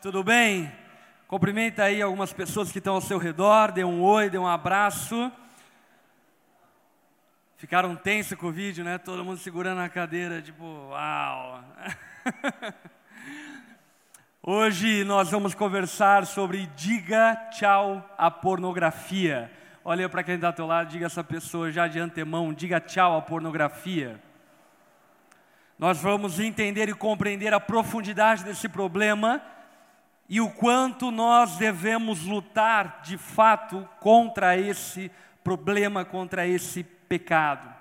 tudo bem? Cumprimenta aí algumas pessoas que estão ao seu redor, dê um oi, dê um abraço. Ficaram tenso com o vídeo, né? Todo mundo segurando a cadeira, tipo, uau. Hoje nós vamos conversar sobre diga tchau à pornografia. Olha para quem está ao teu lado, diga essa pessoa já de antemão, diga tchau à pornografia. Nós vamos entender e compreender a profundidade desse problema e o quanto nós devemos lutar de fato contra esse problema, contra esse pecado.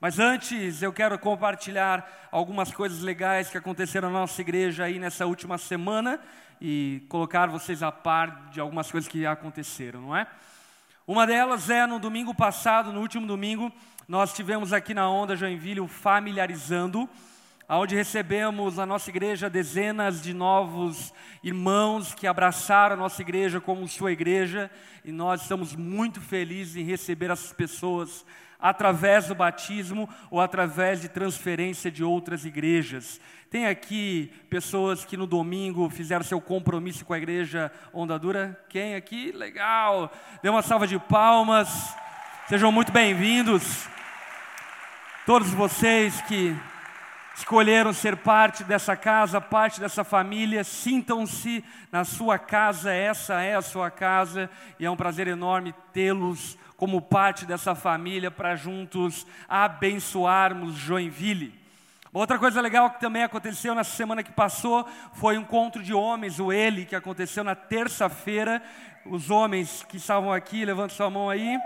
Mas antes eu quero compartilhar algumas coisas legais que aconteceram na nossa igreja aí nessa última semana e colocar vocês a par de algumas coisas que aconteceram, não é? Uma delas é no domingo passado, no último domingo, nós tivemos aqui na Onda Joinville o Familiarizando, onde recebemos na nossa igreja dezenas de novos irmãos que abraçaram a nossa igreja como sua igreja, e nós estamos muito felizes em receber essas pessoas através do batismo ou através de transferência de outras igrejas. Tem aqui pessoas que no domingo fizeram seu compromisso com a igreja Onda Dura? Quem aqui? Legal! Dê uma salva de palmas. Sejam muito bem-vindos. Todos vocês que escolheram ser parte dessa casa, parte dessa família, sintam-se na sua casa, essa é a sua casa, e é um prazer enorme tê-los como parte dessa família para juntos abençoarmos Joinville. Outra coisa legal que também aconteceu na semana que passou foi o um encontro de homens, o Ele, que aconteceu na terça-feira. Os homens que estavam aqui, levante sua mão aí.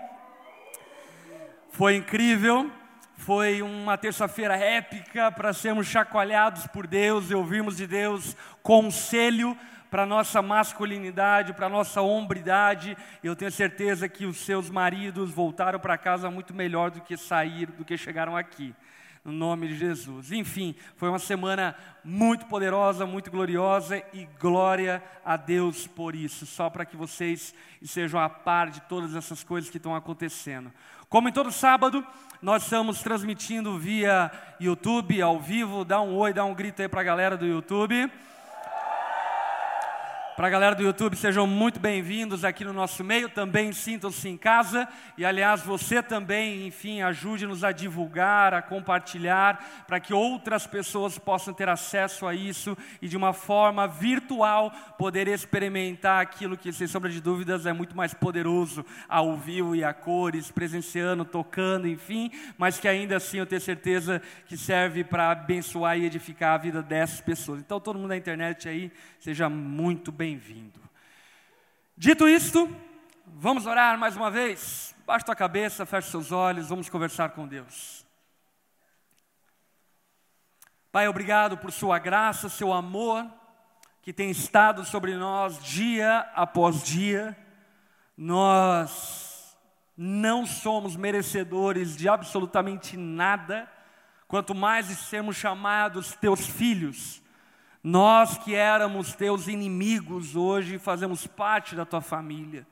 Foi incrível. Foi uma terça-feira épica para sermos chacoalhados por Deus e ouvirmos de Deus conselho para nossa masculinidade, para nossa hombridade. Eu tenho certeza que os seus maridos voltaram para casa muito melhor do que saíram, do que chegaram aqui. No nome de Jesus. Enfim, foi uma semana muito poderosa, muito gloriosa e glória a Deus por isso. Só para que vocês estejam a par de todas essas coisas que estão acontecendo. Como em todo sábado, nós estamos transmitindo via YouTube, ao vivo. Dá um oi, dá um grito aí para a galera do YouTube. Para a galera do YouTube, sejam muito bem-vindos aqui no nosso meio. Também sintam-se em casa. E, aliás, você também, enfim, ajude-nos a divulgar, a compartilhar, para que outras pessoas possam ter acesso a isso e, de uma forma virtual, poder experimentar aquilo que, sem sombra de dúvidas, é muito mais poderoso ao vivo e a cores, presenciando, tocando, enfim, mas que ainda assim eu tenho certeza que serve para abençoar e edificar a vida dessas pessoas. Então, todo mundo na internet aí, seja muito bem bem-vindo. Dito isto, vamos orar mais uma vez. Baixe tua cabeça, feche seus olhos, vamos conversar com Deus. Pai, obrigado por Sua graça, Seu amor, que tem estado sobre nós dia após dia. Nós não somos merecedores de absolutamente nada, quanto mais de sermos chamados Teus filhos nós que éramos teus inimigos, hoje fazemos parte da tua família.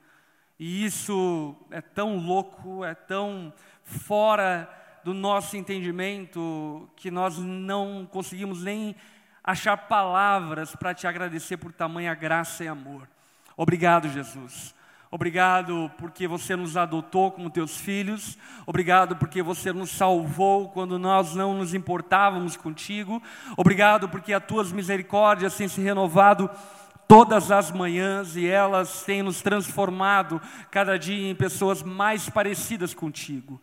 E isso é tão louco, é tão fora do nosso entendimento, que nós não conseguimos nem achar palavras para te agradecer por tamanha graça e amor. Obrigado, Jesus. Obrigado porque você nos adotou como teus filhos. Obrigado porque você nos salvou quando nós não nos importávamos contigo. Obrigado porque as tuas misericórdias têm se renovado todas as manhãs e elas têm nos transformado cada dia em pessoas mais parecidas contigo.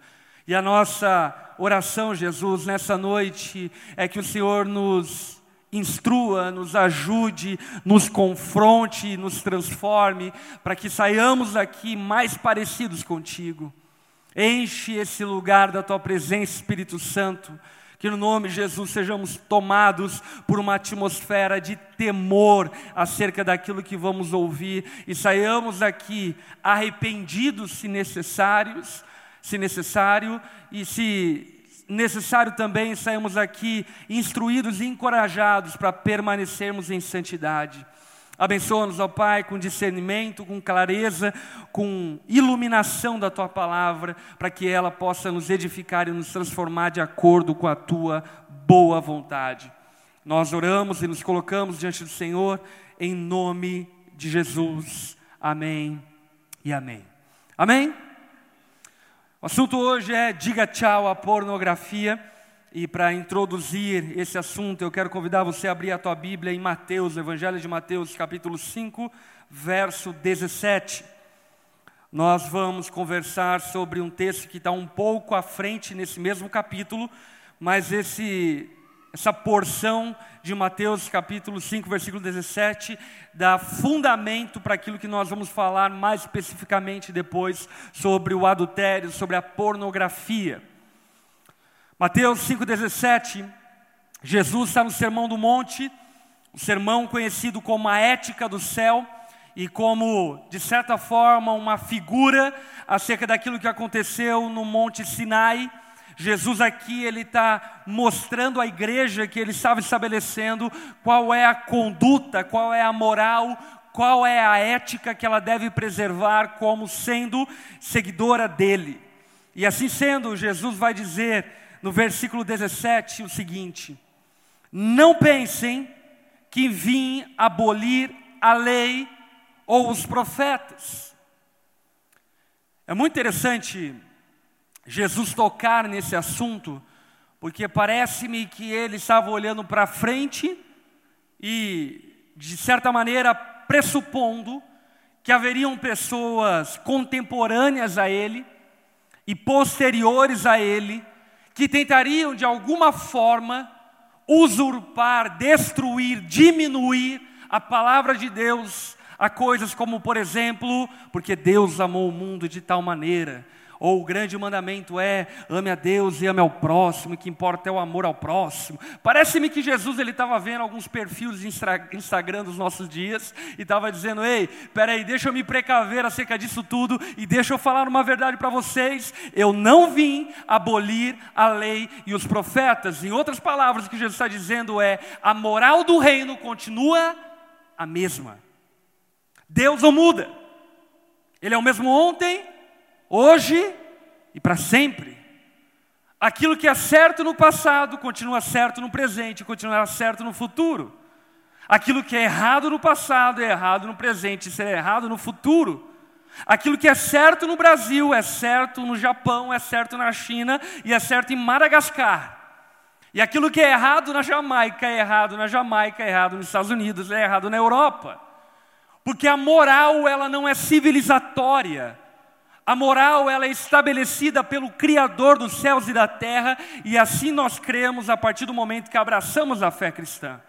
E a nossa oração, Jesus, nessa noite é que o Senhor nos instrua, nos ajude, nos confronte, nos transforme, para que saiamos daqui mais parecidos contigo. Enche esse lugar da tua presença, Espírito Santo, que no nome de Jesus sejamos tomados por uma atmosfera de temor acerca daquilo que vamos ouvir e saiamos daqui arrependidos se necessários, se necessário, e se necessário também sairmos aqui instruídos e encorajados para permanecermos em santidade. Abençoa-nos, ó Pai, com discernimento, com clareza, com iluminação da Tua palavra, para que ela possa nos edificar e nos transformar de acordo com a Tua boa vontade. Nós oramos e nos colocamos diante do Senhor, em nome de Jesus. Amém e amém. Amém? O assunto hoje é diga tchau à pornografia. E para introduzir esse assunto, eu quero convidar você a abrir a tua Bíblia em Mateus, Evangelho de Mateus, capítulo 5, verso 17. Nós vamos conversar sobre um texto que está um pouco à frente nesse mesmo capítulo, mas esse, essa porção de Mateus capítulo 5, versículo 17, dá fundamento para aquilo que nós vamos falar mais especificamente depois sobre o adultério, sobre a pornografia. Mateus 5,17, Jesus está no Sermão do Monte, o sermão conhecido como a ética do céu, e como, de certa forma, uma figura acerca daquilo que aconteceu no Monte Sinai. Jesus aqui ele está mostrando à igreja que ele estava estabelecendo qual é a conduta, qual é a moral, qual é a ética que ela deve preservar como sendo seguidora dele. E assim sendo, Jesus vai dizer no versículo 17 o seguinte: Não pensem que vim abolir a lei ou os profetas. É muito interessante Jesus tocar nesse assunto, porque parece-me que ele estava olhando para frente e, de certa maneira, pressupondo que haveriam pessoas contemporâneas a ele e posteriores a ele que tentariam de alguma forma usurpar, destruir, diminuir a palavra de Deus a coisas como, por exemplo, porque Deus amou o mundo de tal maneira ou o grande mandamento é ame a Deus e ame ao próximo, que importa é o amor ao próximo. Parece-me que Jesus ele estava vendo alguns perfis de Instagram dos nossos dias e estava dizendo: ei, peraí, deixa eu me precaver acerca disso tudo e deixa eu falar uma verdade para vocês. Eu não vim abolir a lei e os profetas. Em outras palavras, o que Jesus está dizendo é: a moral do reino continua a mesma. Deus não muda. Ele é o mesmo ontem, hoje e para sempre. Aquilo que é certo no passado continua certo no presente, continuará certo no futuro. Aquilo que é errado no passado é errado no presente e será errado no futuro. Aquilo que é certo no Brasil é certo no Japão, é certo na China e é certo em Madagascar. E aquilo que é errado na Jamaica é errado na Jamaica, é errado nos Estados Unidos, é errado na Europa. Porque a moral ela não é civilizatória, a moral ela é estabelecida pelo Criador dos céus e da terra, e assim nós cremos a partir do momento que abraçamos a fé cristã.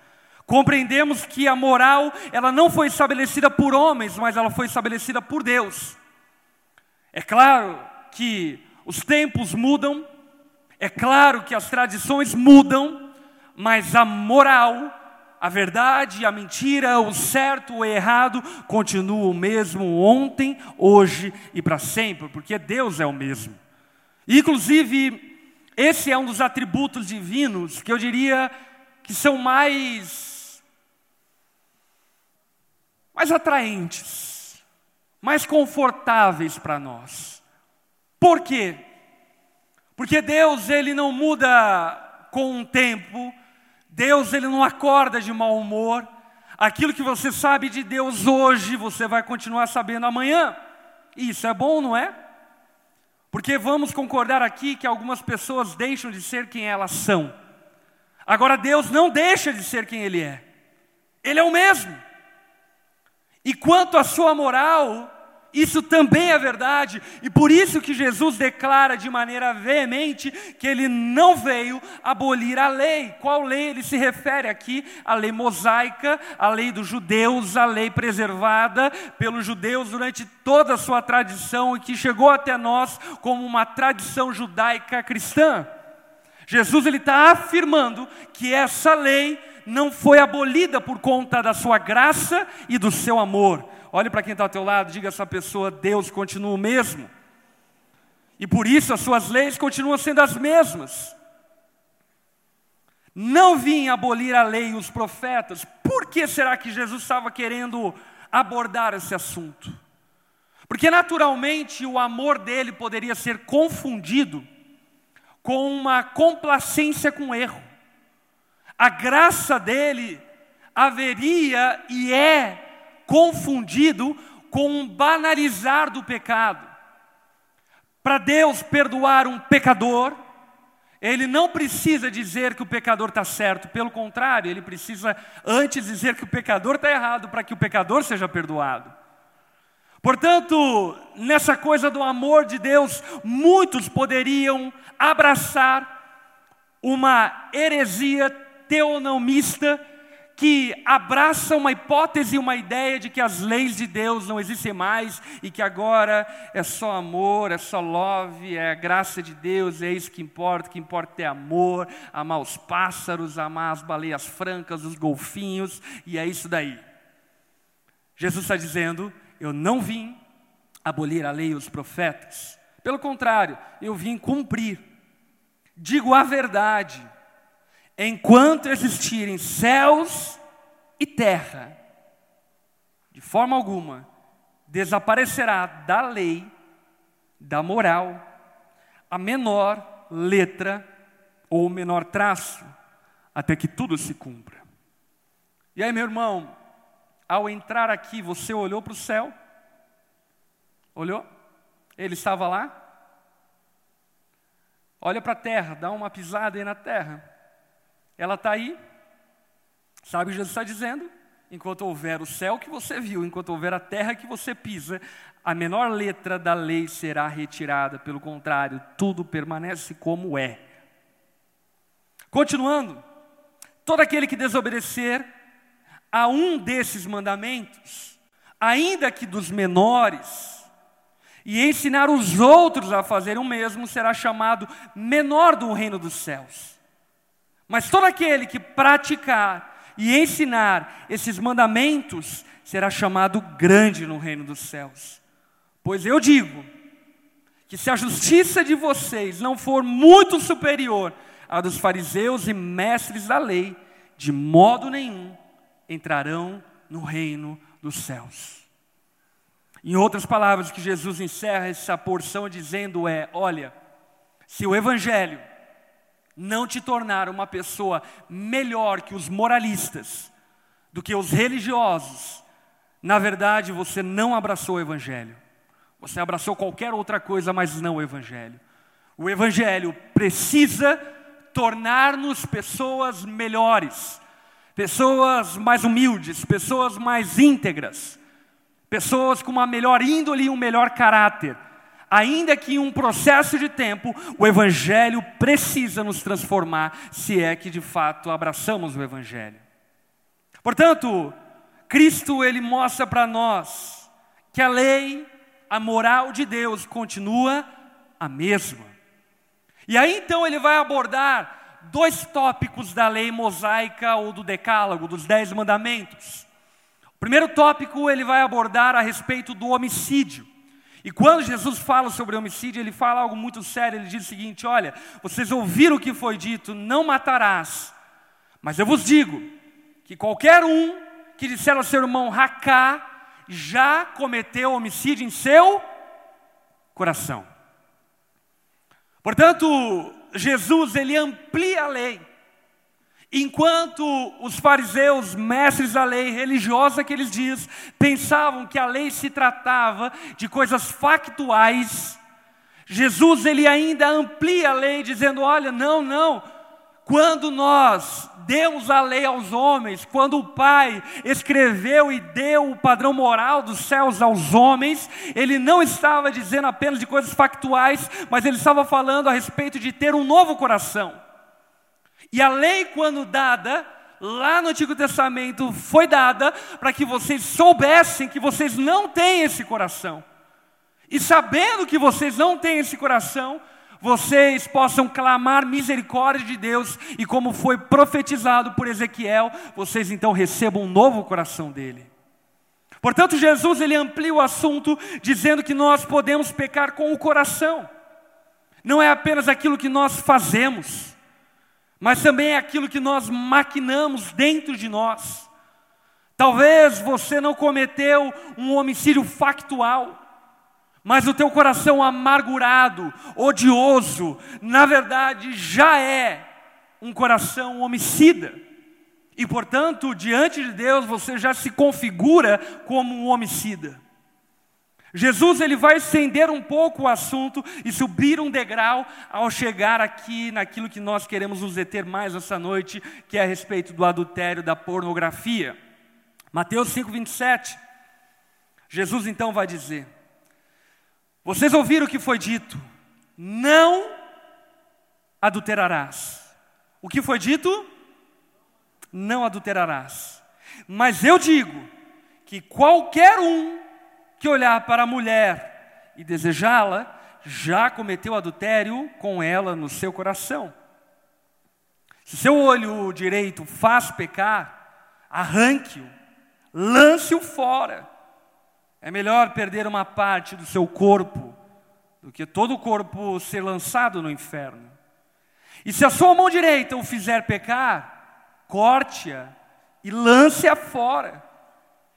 Compreendemos que a moral ela não foi estabelecida por homens, mas ela foi estabelecida por Deus. É claro que os tempos mudam, é claro que as tradições mudam, mas a moral a verdade, a mentira, o certo, o errado continuam o mesmo ontem, hoje e para sempre, porque Deus é o mesmo. Inclusive, esse é um dos atributos divinos que eu diria que são mais mais atraentes, mais confortáveis para nós. Por quê? Porque Deus ele não muda com o tempo, Deus ele não acorda de mau humor. Aquilo que você sabe de Deus hoje, você vai continuar sabendo amanhã. Isso é bom, não é? Porque vamos concordar aqui que algumas pessoas deixam de ser quem elas são. Agora Deus não deixa de ser quem ele é. Ele é o mesmo. E quanto à sua moral, isso também é verdade, e por isso que Jesus declara de maneira veemente que ele não veio abolir a lei. Qual lei ele se refere aqui? A lei mosaica, a lei dos judeus, a lei preservada pelos judeus durante toda a sua tradição e que chegou até nós como uma tradição judaica cristã. Jesus ele está afirmando que essa lei não foi abolida por conta da sua graça e do seu amor Olhe para quem está ao teu lado, diga a essa pessoa: Deus continua o mesmo. E por isso as suas leis continuam sendo as mesmas. Não vim abolir a lei e os profetas. Por que será que Jesus estava querendo abordar esse assunto? Porque naturalmente o amor dele poderia ser confundido com uma complacência com erro. A graça dele haveria e é confundido com um banalizar do pecado. Para Deus perdoar um pecador, ele não precisa dizer que o pecador está certo, pelo contrário, ele precisa antes dizer que o pecador está errado para que o pecador seja perdoado. Portanto, nessa coisa do amor de Deus, muitos poderiam abraçar uma heresia teonomista que abraça uma hipótese, uma ideia de que as leis de Deus não existem mais e que agora é só amor, é só love, é a graça de Deus, é isso que importa, o que importa é amor, amar os pássaros, amar as baleias francas, os golfinhos, e é isso daí. Jesus está dizendo: Eu não vim abolir a lei e os profetas, pelo contrário, eu vim cumprir. Digo a verdade, enquanto existirem céus e terra, de forma alguma desaparecerá da lei, da moral, a menor letra ou o menor traço, até que tudo se cumpra. E aí, meu irmão, ao entrar aqui, você olhou para o céu? Olhou? Ele estava lá? Olha para a terra, dá uma pisada aí na terra. Ela está aí. Sabe o que Jesus está dizendo? Enquanto houver o céu que você viu, enquanto houver a terra que você pisa, a menor letra da lei será retirada. Pelo contrário, tudo permanece como é. Continuando, todo aquele que desobedecer a um desses mandamentos, ainda que dos menores, e ensinar os outros a fazerem o mesmo, será chamado menor do reino dos céus. Mas todo aquele que praticar e ensinar esses mandamentos será chamado grande no reino dos céus. Pois eu digo que se a justiça de vocês não for muito superior à dos fariseus e mestres da lei, de modo nenhum entrarão no reino dos céus. Em outras palavras, que Jesus encerra essa porção dizendo é: olha, se o evangelho não te tornar uma pessoa melhor que os moralistas, do que os religiosos, na verdade você não abraçou o Evangelho. Você abraçou qualquer outra coisa, mas não o Evangelho. O Evangelho precisa tornar-nos pessoas melhores, pessoas mais humildes, pessoas mais íntegras, pessoas com uma melhor índole e um melhor caráter ainda que em um processo de tempo, o Evangelho precisa nos transformar, se é que de fato abraçamos o Evangelho. Portanto, Cristo ele mostra para nós que a lei, a moral de Deus continua a mesma. E aí então ele vai abordar dois tópicos da lei mosaica ou do decálogo, dos dez mandamentos. O primeiro tópico ele vai abordar a respeito do homicídio. E quando Jesus fala sobre homicídio, ele fala algo muito sério. Ele diz o seguinte: Olha, vocês ouviram o que foi dito, não matarás. Mas eu vos digo que qualquer um que disser ao seu irmão racá, já cometeu homicídio em seu coração. Portanto, Jesus ele amplia a lei. Enquanto os fariseus, mestres da lei religiosa aqueles dias, pensavam que a lei se tratava de coisas factuais, Jesus ele ainda amplia a lei dizendo: "Olha, não, não. Quando nós demos a lei aos homens, quando o Pai escreveu e deu o padrão moral dos céus aos homens, ele não estava dizendo apenas de coisas factuais, mas ele estava falando a respeito de ter um novo coração. E a lei, quando dada, lá no Antigo Testamento, foi dada para que vocês soubessem que vocês não têm esse coração. E sabendo que vocês não têm esse coração, vocês possam clamar misericórdia de Deus e, como foi profetizado por Ezequiel, vocês então recebam um novo coração dele. Portanto, Jesus ele amplia o assunto dizendo que nós podemos pecar com o coração. Não é apenas aquilo que nós fazemos mas também é aquilo que nós maquinamos dentro de nós. Talvez você não cometeu um homicídio factual, mas o teu coração amargurado, odioso, na verdade já é um coração homicida. E, portanto, diante de Deus, você já se configura como um homicida. Jesus ele vai estender um pouco o assunto e subir um degrau ao chegar aqui naquilo que nós queremos nos deter mais essa noite, que é a respeito do adultério, da pornografia. Mateus 5:27. Jesus então vai dizer: Vocês ouviram o que foi dito? Não adulterarás. O que foi dito? Não adulterarás. Mas eu digo que qualquer um que olhar para a mulher e desejá-la, já cometeu adultério com ela no seu coração. Se seu olho direito faz pecar, arranque-o, lance-o fora. É melhor perder uma parte do seu corpo do que todo o corpo ser lançado no inferno. E se a sua mão direita o fizer pecar, corte-a e lance-a fora.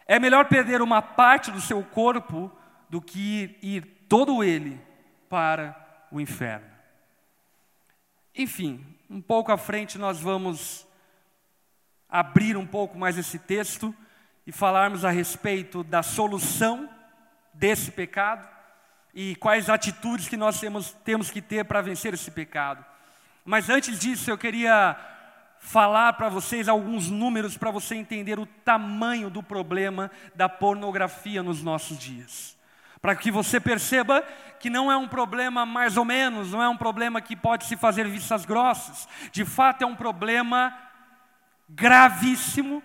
É melhor perder uma parte do seu corpo do que ir, todo ele para o inferno. Enfim, um pouco à frente nós vamos abrir um pouco mais esse texto e falarmos a respeito da solução desse pecado e quais atitudes que nós temos, temos que ter para vencer esse pecado. Mas antes disso, eu queria falar para vocês alguns números para você entender o tamanho do problema da pornografia nos nossos dias. Para que você perceba que não é um problema mais ou menos, não é um problema que pode se fazer vistas grossas. De fato, é um problema gravíssimo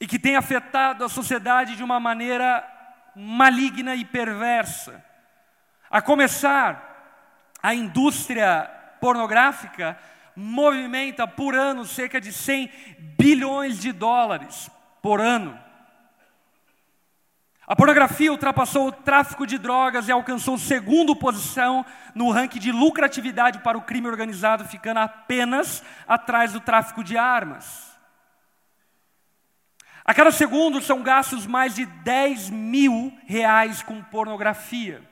e que tem afetado a sociedade de uma maneira maligna e perversa. A começar, a indústria pornográfica movimenta por ano cerca de 100 bilhões de dólares por ano. A pornografia ultrapassou o tráfico de drogas e alcançou segunda posição no ranking de lucratividade para o crime organizado, ficando apenas atrás do tráfico de armas. A cada segundo são gastos mais de 10 mil reais com pornografia.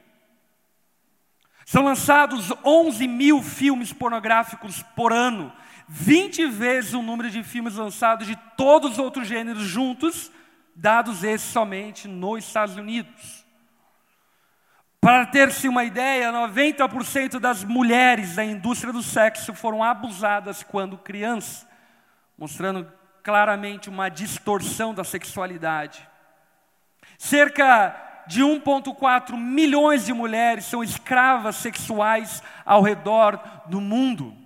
São lançados 11 mil filmes pornográficos por ano, 20 vezes o número de filmes lançados de todos os outros gêneros juntos, dados esses somente nos Estados Unidos. Para ter-se uma ideia, 90% das mulheres da indústria do sexo foram abusadas quando crianças, mostrando claramente uma distorção da sexualidade. Cerca de 1,4 milhões de mulheres são escravas sexuais ao redor do mundo.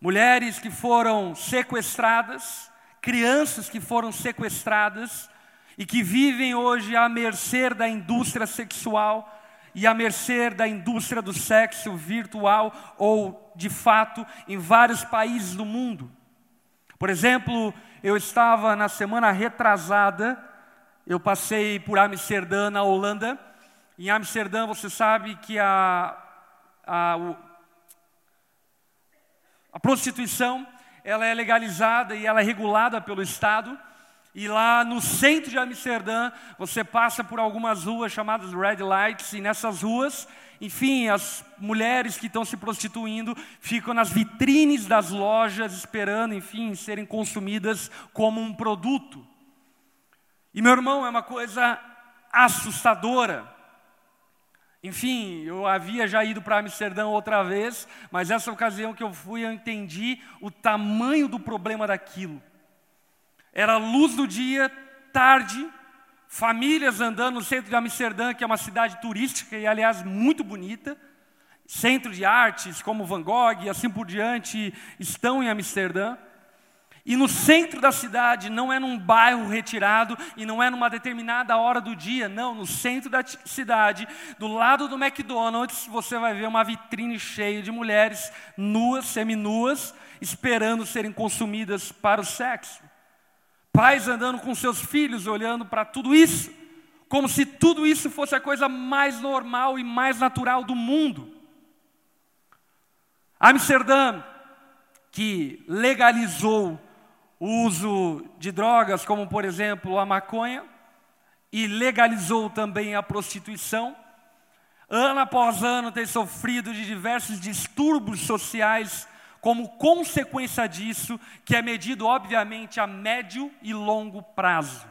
Mulheres que foram sequestradas, crianças que foram sequestradas e que vivem hoje à mercê da indústria sexual e à mercê da indústria do sexo virtual ou, de fato, em vários países do mundo. Por exemplo, eu estava na semana retrasada eu passei por Amsterdã, na Holanda. Em Amsterdã, você sabe que a, a, a prostituição ela é legalizada e ela é regulada pelo Estado. E lá no centro de Amsterdã, você passa por algumas ruas chamadas red lights, e nessas ruas, enfim, as mulheres que estão se prostituindo ficam nas vitrines das lojas esperando, enfim, serem consumidas como um produto. E meu irmão, é uma coisa assustadora. Enfim, eu havia já ido para Amsterdã outra vez, mas essa ocasião que eu fui, eu entendi o tamanho do problema daquilo. Era luz do dia, tarde, famílias andando no centro de Amsterdã, que é uma cidade turística e, aliás, muito bonita. Centro de artes como Van Gogh e assim por diante estão em Amsterdã. E no centro da cidade, não é num bairro retirado e não é numa determinada hora do dia, não, no centro da cidade, do lado do McDonald's, você vai ver uma vitrine cheia de mulheres nuas, seminuas, esperando serem consumidas para o sexo. Pais andando com seus filhos, olhando para tudo isso, como se tudo isso fosse a coisa mais normal e mais natural do mundo. Amsterdã, que legalizou o uso de drogas, como por exemplo a maconha, e legalizou também a prostituição. Ano após ano tem sofrido de diversos distúrbios sociais como consequência disso, que é medido, obviamente, a médio e longo prazo.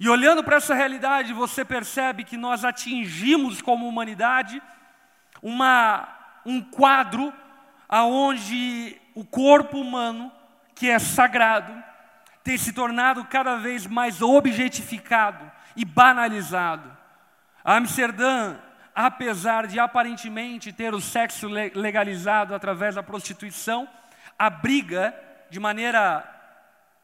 E olhando para essa realidade, você percebe que nós atingimos como humanidade uma, um quadro aonde o corpo humano, que é sagrado, tem se tornado cada vez mais objetificado e banalizado. Amsterdã, apesar de aparentemente ter o sexo legalizado através da prostituição, abriga de maneira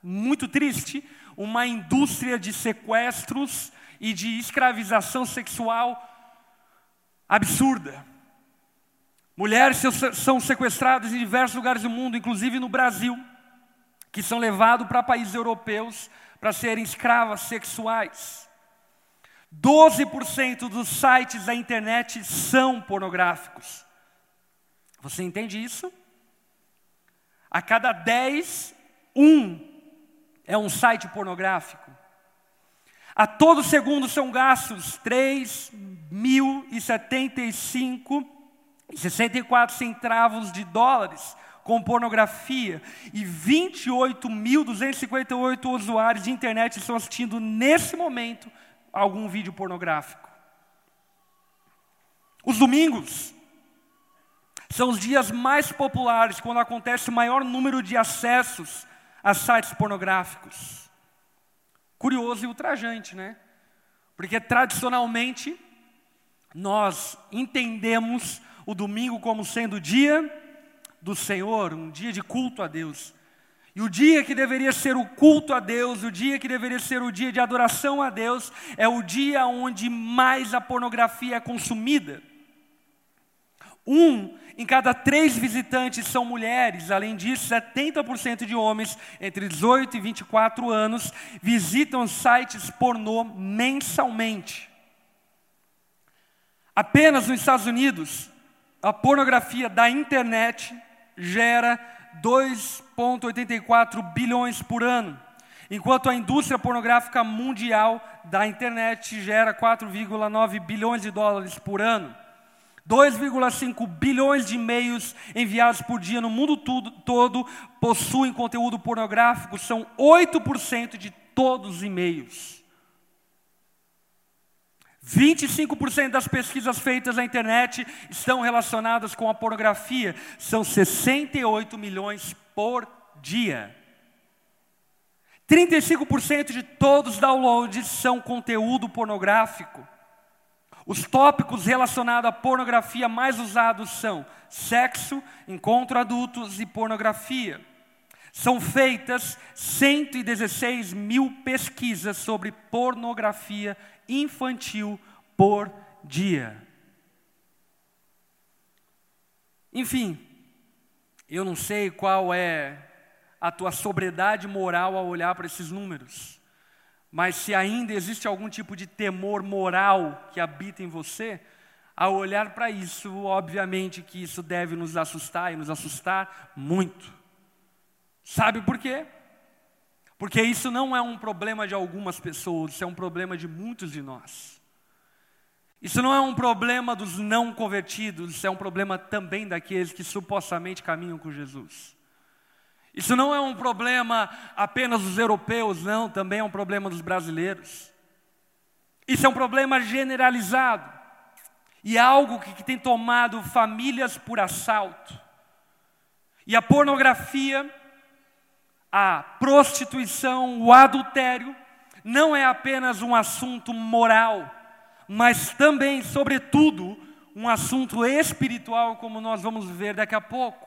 muito triste uma indústria de sequestros e de escravização sexual absurda. Mulheres são sequestradas em diversos lugares do mundo, inclusive no Brasil, que são levados para países europeus para serem escravas sexuais. 12% dos sites da internet são pornográficos. Você entende isso? A cada 10, um é um site pornográfico. A todo segundo são gastos 3.075 64 centavos de dólares com pornografia e 28.258 usuários de internet estão assistindo nesse momento algum vídeo pornográfico. Os domingos são os dias mais populares quando acontece o maior número de acessos a sites pornográficos. Curioso e ultrajante, né? Porque tradicionalmente nós entendemos o domingo como sendo o dia do Senhor, um dia de culto a Deus. E o dia que deveria ser o culto a Deus, o dia que deveria ser o dia de adoração a Deus, é o dia onde mais a pornografia é consumida. Um em cada três visitantes são mulheres, além disso, 70% de homens entre 18 e 24 anos visitam sites pornô mensalmente. Apenas nos Estados Unidos, a pornografia da internet gera 2,84 bilhões por ano, enquanto a indústria pornográfica mundial da internet gera 4,9 bilhões de dólares por ano. 2,5 bilhões de e-mails enviados por dia no mundo tudo, todo possuem conteúdo pornográfico, são 8% de todos os e-mails. 25% das pesquisas feitas na internet estão relacionadas com a pornografia, são 68 milhões por dia. 35% de todos os downloads são conteúdo pornográfico. Os tópicos relacionados à pornografia mais usados são sexo, encontro adultos e pornografia. São feitas 116 mil pesquisas sobre pornografia infantil por dia. Enfim, eu não sei qual é a tua sobriedade moral ao olhar para esses números. Mas se ainda existe algum tipo de temor moral que habita em você, ao olhar para isso, obviamente que isso deve nos assustar e nos assustar muito. Sabe por quê? Porque isso não é um problema de algumas pessoas, isso é um problema de muitos de nós. Isso não é um problema dos não convertidos, isso é um problema também daqueles que supostamente caminham com Jesus. Isso não é um problema apenas dos europeus, não, também é um problema dos brasileiros. Isso é um problema generalizado e é algo que, que tem tomado famílias por assalto. E a pornografia, a prostituição, o adultério, não é apenas um assunto moral, mas também, sobretudo, um assunto espiritual, como nós vamos ver daqui a pouco.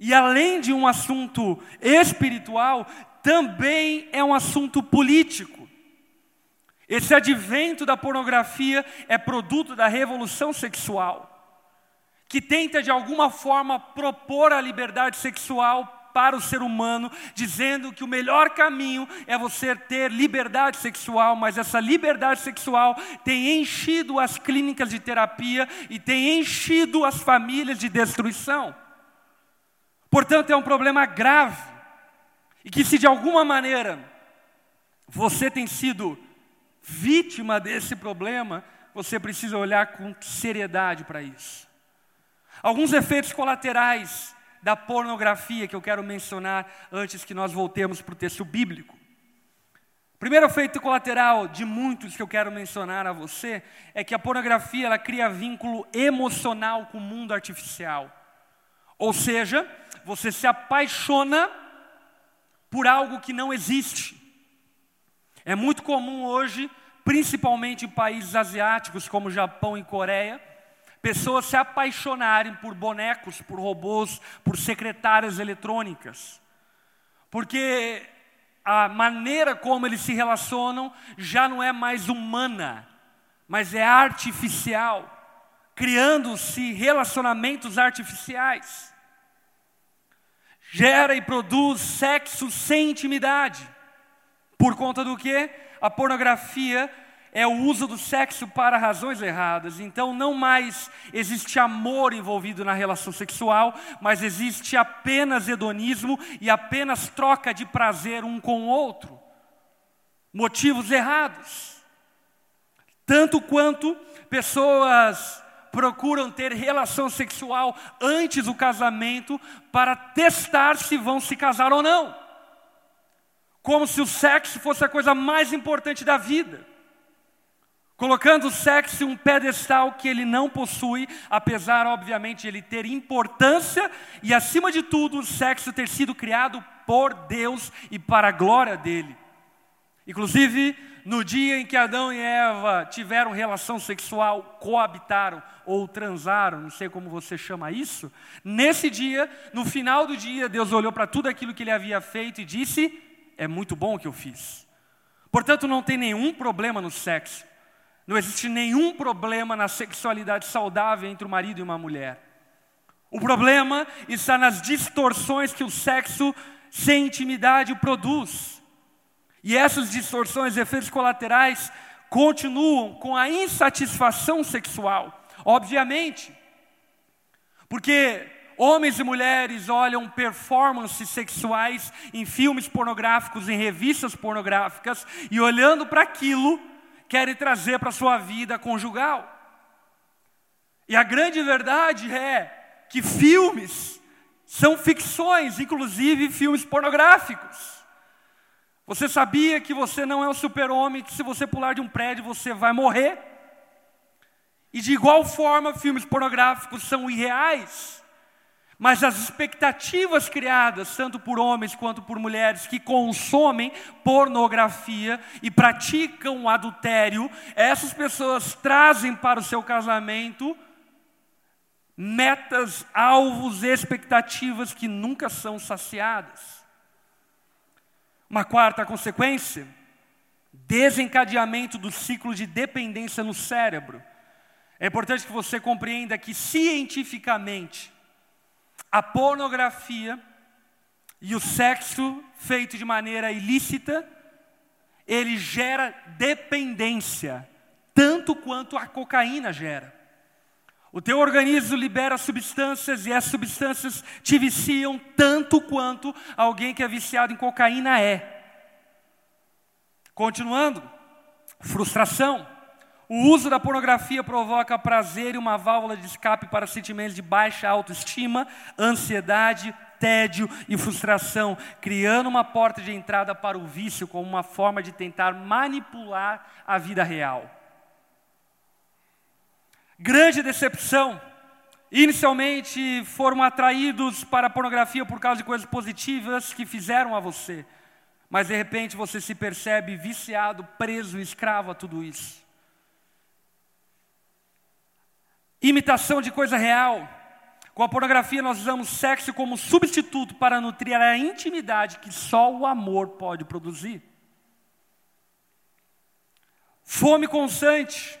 E além de um assunto espiritual, também é um assunto político. Esse advento da pornografia é produto da revolução sexual, que tenta de alguma forma propor a liberdade sexual para o ser humano, dizendo que o melhor caminho é você ter liberdade sexual, mas essa liberdade sexual tem enchido as clínicas de terapia e tem enchido as famílias de destruição. Portanto, é um problema grave. E que, se de alguma maneira você tem sido vítima desse problema, você precisa olhar com seriedade para isso. Alguns efeitos colaterais da pornografia que eu quero mencionar antes que nós voltemos para o texto bíblico. Primeiro efeito colateral de muitos que eu quero mencionar a você é que a pornografia ela cria vínculo emocional com o mundo artificial. Ou seja, você se apaixona por algo que não existe. É muito comum hoje, principalmente em países asiáticos como Japão e Coreia, pessoas se apaixonarem por bonecos, por robôs, por secretárias eletrônicas. Porque a maneira como eles se relacionam já não é mais humana, mas é artificial, criando-se relacionamentos artificiais. Gera e produz sexo sem intimidade. Por conta do que? A pornografia é o uso do sexo para razões erradas. Então não mais existe amor envolvido na relação sexual, mas existe apenas hedonismo e apenas troca de prazer um com o outro. Motivos errados. Tanto quanto pessoas procuram ter relação sexual antes do casamento para testar se vão se casar ou não. Como se o sexo fosse a coisa mais importante da vida colocando o sexo em um pedestal que ele não possui, apesar, obviamente, de ele ter importância e, acima de tudo, o sexo ter sido criado por Deus e para a glória dele. Inclusive, no dia em que Adão e Eva tiveram relação sexual, coabitaram ou transaram, não sei como você chama isso, nesse dia, no final do dia, Deus olhou para tudo aquilo que ele havia feito e disse: É muito bom o que eu fiz. Portanto, não tem nenhum problema no sexo. Não existe nenhum problema na sexualidade saudável entre o marido e uma mulher. O problema está nas distorções que o sexo sem intimidade produz. E essas distorções, efeitos colaterais, continuam com a insatisfação sexual. Obviamente, porque homens e mulheres olham performances sexuais em filmes pornográficos, em revistas pornográficas, e olhando para aquilo, querem trazer para a sua vida conjugal. E a grande verdade é que filmes são ficções, inclusive filmes pornográficos. Você sabia que você não é um super-homem, que se você pular de um prédio você vai morrer? E de igual forma, filmes pornográficos são irreais. Mas as expectativas criadas, tanto por homens quanto por mulheres que consomem pornografia e praticam adultério, essas pessoas trazem para o seu casamento metas, alvos, expectativas que nunca são saciadas. Uma quarta consequência, desencadeamento do ciclo de dependência no cérebro. É importante que você compreenda que cientificamente a pornografia e o sexo feito de maneira ilícita, ele gera dependência, tanto quanto a cocaína gera. O teu organismo libera substâncias e as substâncias te viciam tanto quanto alguém que é viciado em cocaína é. Continuando, frustração. O uso da pornografia provoca prazer e uma válvula de escape para sentimentos de baixa autoestima, ansiedade, tédio e frustração, criando uma porta de entrada para o vício como uma forma de tentar manipular a vida real. Grande decepção. Inicialmente foram atraídos para a pornografia por causa de coisas positivas que fizeram a você, mas de repente você se percebe viciado, preso, escravo a tudo isso. Imitação de coisa real. Com a pornografia, nós usamos sexo como substituto para nutrir a intimidade que só o amor pode produzir. Fome constante,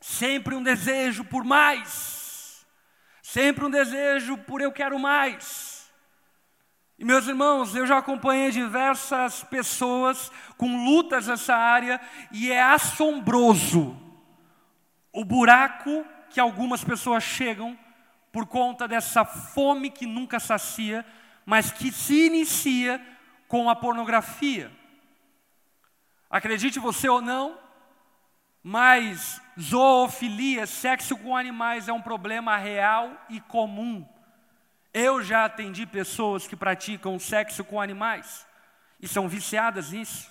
sempre um desejo por mais, sempre um desejo por eu quero mais. E meus irmãos, eu já acompanhei diversas pessoas com lutas nessa área e é assombroso o buraco que algumas pessoas chegam por conta dessa fome que nunca sacia, mas que se inicia com a pornografia. Acredite você ou não, mas zoofilia, sexo com animais, é um problema real e comum. Eu já atendi pessoas que praticam sexo com animais e são viciadas nisso.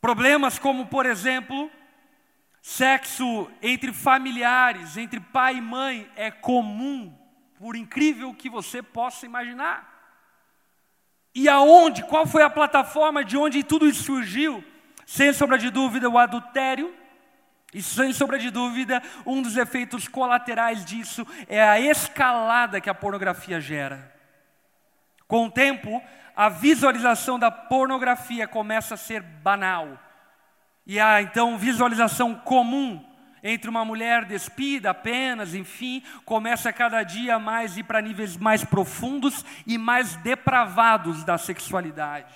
Problemas como, por exemplo, sexo entre familiares, entre pai e mãe, é comum, por incrível que você possa imaginar. E aonde? Qual foi a plataforma de onde tudo isso surgiu? Sem sombra de dúvida, o adultério. E sem sombra de dúvida, um dos efeitos colaterais disso é a escalada que a pornografia gera. Com o tempo, a visualização da pornografia começa a ser banal. E a então visualização comum entre uma mulher despida apenas, enfim, começa cada dia mais ir para níveis mais profundos e mais depravados da sexualidade.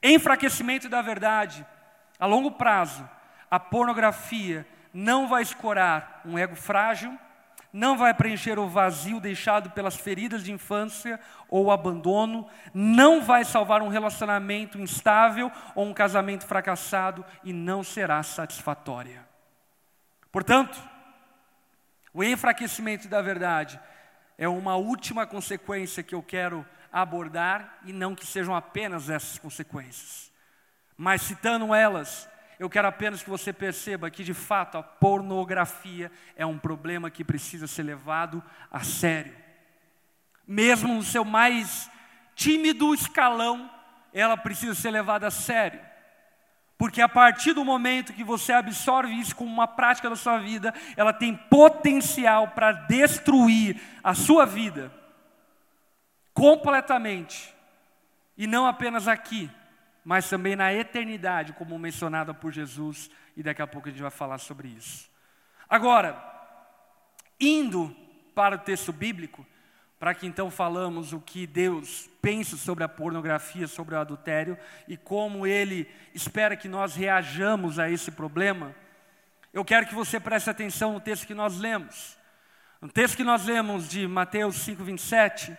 Enfraquecimento da verdade, a longo prazo, a pornografia não vai escorar um ego frágil, não vai preencher o vazio deixado pelas feridas de infância ou abandono, não vai salvar um relacionamento instável ou um casamento fracassado e não será satisfatória. Portanto, o enfraquecimento da verdade é uma última consequência que eu quero abordar e não que sejam apenas essas consequências. Mas citando elas, eu quero apenas que você perceba que de fato a pornografia é um problema que precisa ser levado a sério. Mesmo no seu mais tímido escalão, ela precisa ser levada a sério. Porque a partir do momento que você absorve isso como uma prática da sua vida, ela tem potencial para destruir a sua vida completamente. E não apenas aqui, mas também na eternidade, como mencionada por Jesus, e daqui a pouco a gente vai falar sobre isso. Agora, indo para o texto bíblico, para que então falamos o que Deus pensa sobre a pornografia, sobre o adultério e como Ele espera que nós reajamos a esse problema, eu quero que você preste atenção no texto que nós lemos. No texto que nós lemos de Mateus 5, 27,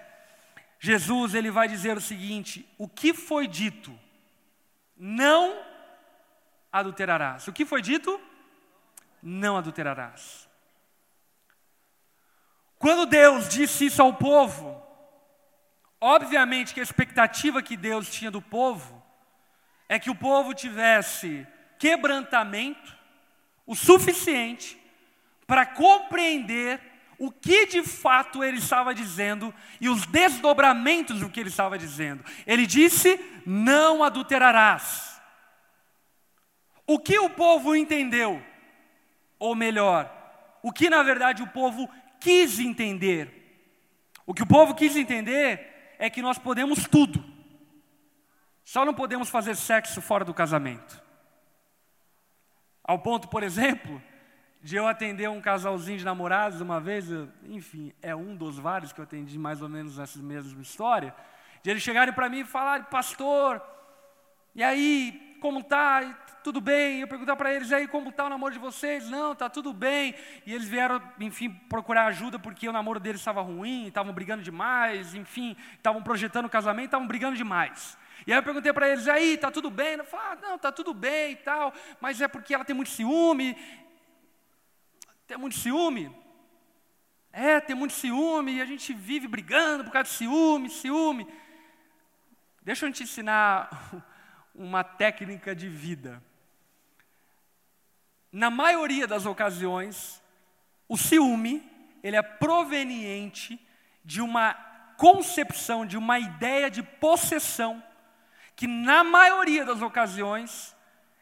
Jesus ele vai dizer o seguinte: o que foi dito, não adulterarás. O que foi dito? Não adulterarás. Quando Deus disse isso ao povo, obviamente que a expectativa que Deus tinha do povo é que o povo tivesse quebrantamento o suficiente para compreender o que de fato ele estava dizendo e os desdobramentos do que ele estava dizendo. Ele disse: Não adulterarás. O que o povo entendeu? Ou melhor, o que na verdade o povo quis entender. O que o povo quis entender é que nós podemos tudo, só não podemos fazer sexo fora do casamento. Ao ponto, por exemplo, de eu atender um casalzinho de namorados uma vez, eu, enfim, é um dos vários que eu atendi mais ou menos nessa mesma história, de eles chegarem para mim e falarem, pastor, e aí, como tá? tudo bem. Eu perguntar para eles, aí, como está o namoro de vocês? Não, está tudo bem. E eles vieram, enfim, procurar ajuda porque o namoro deles estava ruim, estavam brigando demais, enfim, estavam projetando o casamento, estavam brigando demais. E aí eu perguntei para eles, aí, está tudo bem? Eu falei, ah, não, está tudo bem e tal, mas é porque ela tem muito ciúme. Tem muito ciúme? É, tem muito ciúme e a gente vive brigando por causa de ciúme, ciúme. Deixa eu te ensinar uma técnica de vida na maioria das ocasiões, o ciúme, ele é proveniente de uma concepção, de uma ideia de possessão, que na maioria das ocasiões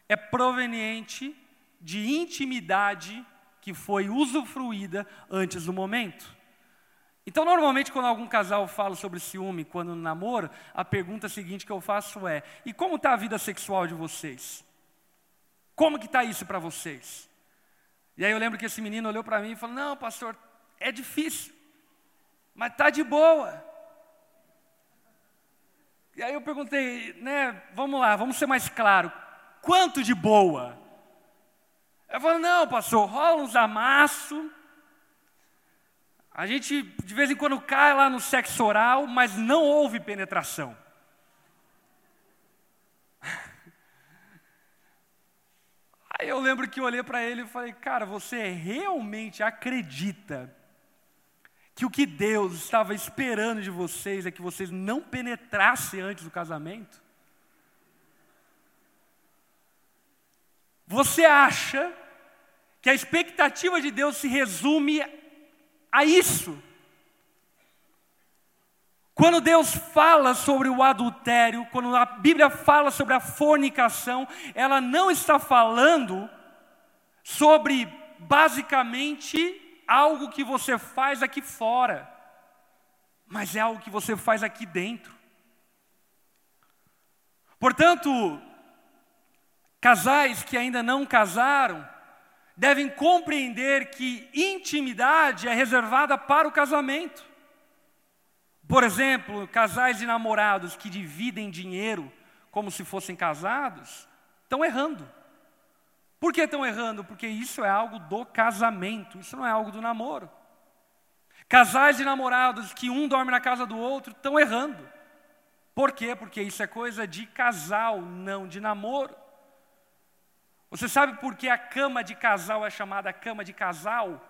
é proveniente de intimidade que foi usufruída antes do momento. Então, normalmente, quando algum casal fala sobre ciúme, quando namora, a pergunta seguinte que eu faço é: e como está a vida sexual de vocês? Como que está isso para vocês? E aí eu lembro que esse menino olhou para mim e falou: Não, pastor, é difícil, mas está de boa. E aí eu perguntei, né, vamos lá, vamos ser mais claro, quanto de boa? Ele falou, não, pastor, rola uns amassos, a gente de vez em quando cai lá no sexo oral, mas não houve penetração. Aí eu lembro que eu olhei para ele e falei, cara, você realmente acredita que o que Deus estava esperando de vocês é que vocês não penetrassem antes do casamento? Você acha que a expectativa de Deus se resume a isso? Quando Deus fala sobre o adultério, quando a Bíblia fala sobre a fornicação, ela não está falando sobre basicamente algo que você faz aqui fora, mas é algo que você faz aqui dentro. Portanto, casais que ainda não casaram devem compreender que intimidade é reservada para o casamento. Por exemplo, casais de namorados que dividem dinheiro como se fossem casados, estão errando. Por que estão errando? Porque isso é algo do casamento, isso não é algo do namoro. Casais de namorados que um dorme na casa do outro estão errando. Por quê? Porque isso é coisa de casal, não de namoro. Você sabe por que a cama de casal é chamada cama de casal?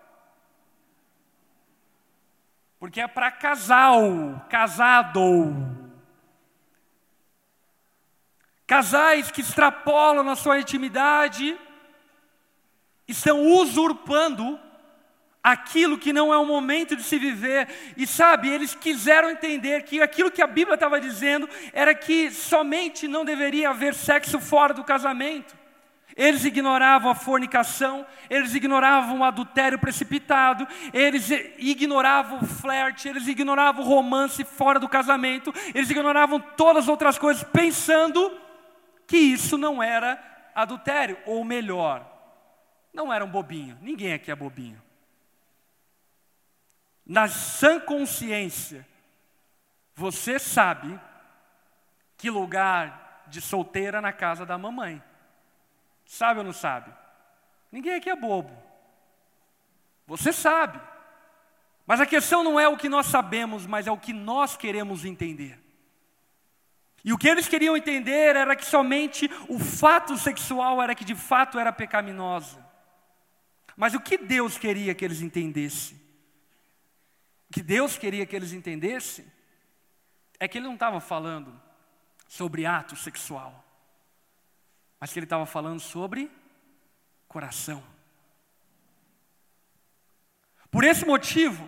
Porque é para casal, casado. Casais que extrapolam na sua intimidade estão usurpando aquilo que não é o momento de se viver. E sabe, eles quiseram entender que aquilo que a Bíblia estava dizendo era que somente não deveria haver sexo fora do casamento. Eles ignoravam a fornicação, eles ignoravam o adultério precipitado, eles ignoravam o flerte, eles ignoravam o romance fora do casamento, eles ignoravam todas as outras coisas, pensando que isso não era adultério, ou melhor, não era um bobinho, ninguém aqui é bobinho. Na sã consciência, você sabe que lugar de solteira na casa da mamãe. Sabe ou não sabe? Ninguém aqui é bobo. Você sabe. Mas a questão não é o que nós sabemos, mas é o que nós queremos entender. E o que eles queriam entender era que somente o fato sexual era que de fato era pecaminosa. Mas o que Deus queria que eles entendessem? O que Deus queria que eles entendessem é que Ele não estava falando sobre ato sexual, mas que Ele estava falando sobre coração. Por esse motivo,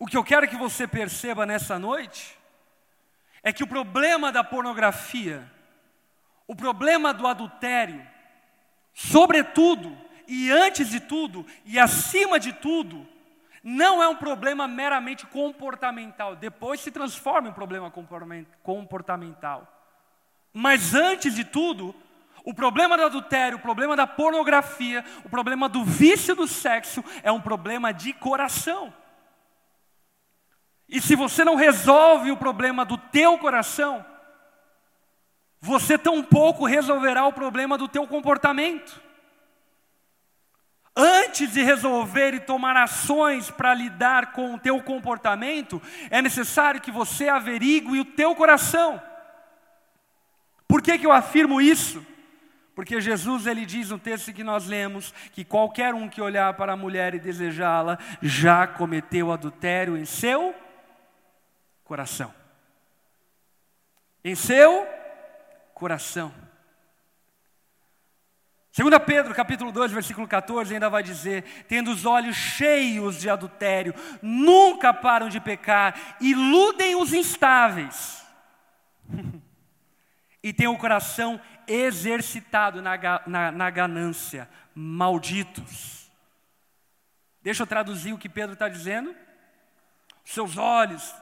o que eu quero que você perceba nessa noite é que o problema da pornografia, o problema do adultério, sobretudo, e antes de tudo, e acima de tudo, não é um problema meramente comportamental, depois se transforma em um problema comportamental. Mas antes de tudo, o problema do adultério, o problema da pornografia, o problema do vício do sexo é um problema de coração. E se você não resolve o problema do teu coração, você tampouco resolverá o problema do teu comportamento. Antes de resolver e tomar ações para lidar com o teu comportamento, é necessário que você averigue o teu coração. Por que, que eu afirmo isso? Porque Jesus ele diz no texto que nós lemos que qualquer um que olhar para a mulher e desejá-la já cometeu adultério em seu coração. Em seu coração. 2 Pedro, capítulo 2, versículo 14, ainda vai dizer: tendo os olhos cheios de adultério, nunca param de pecar, iludem os instáveis, e têm o coração exercitado na, na, na ganância, malditos. Deixa eu traduzir o que Pedro está dizendo. Seus olhos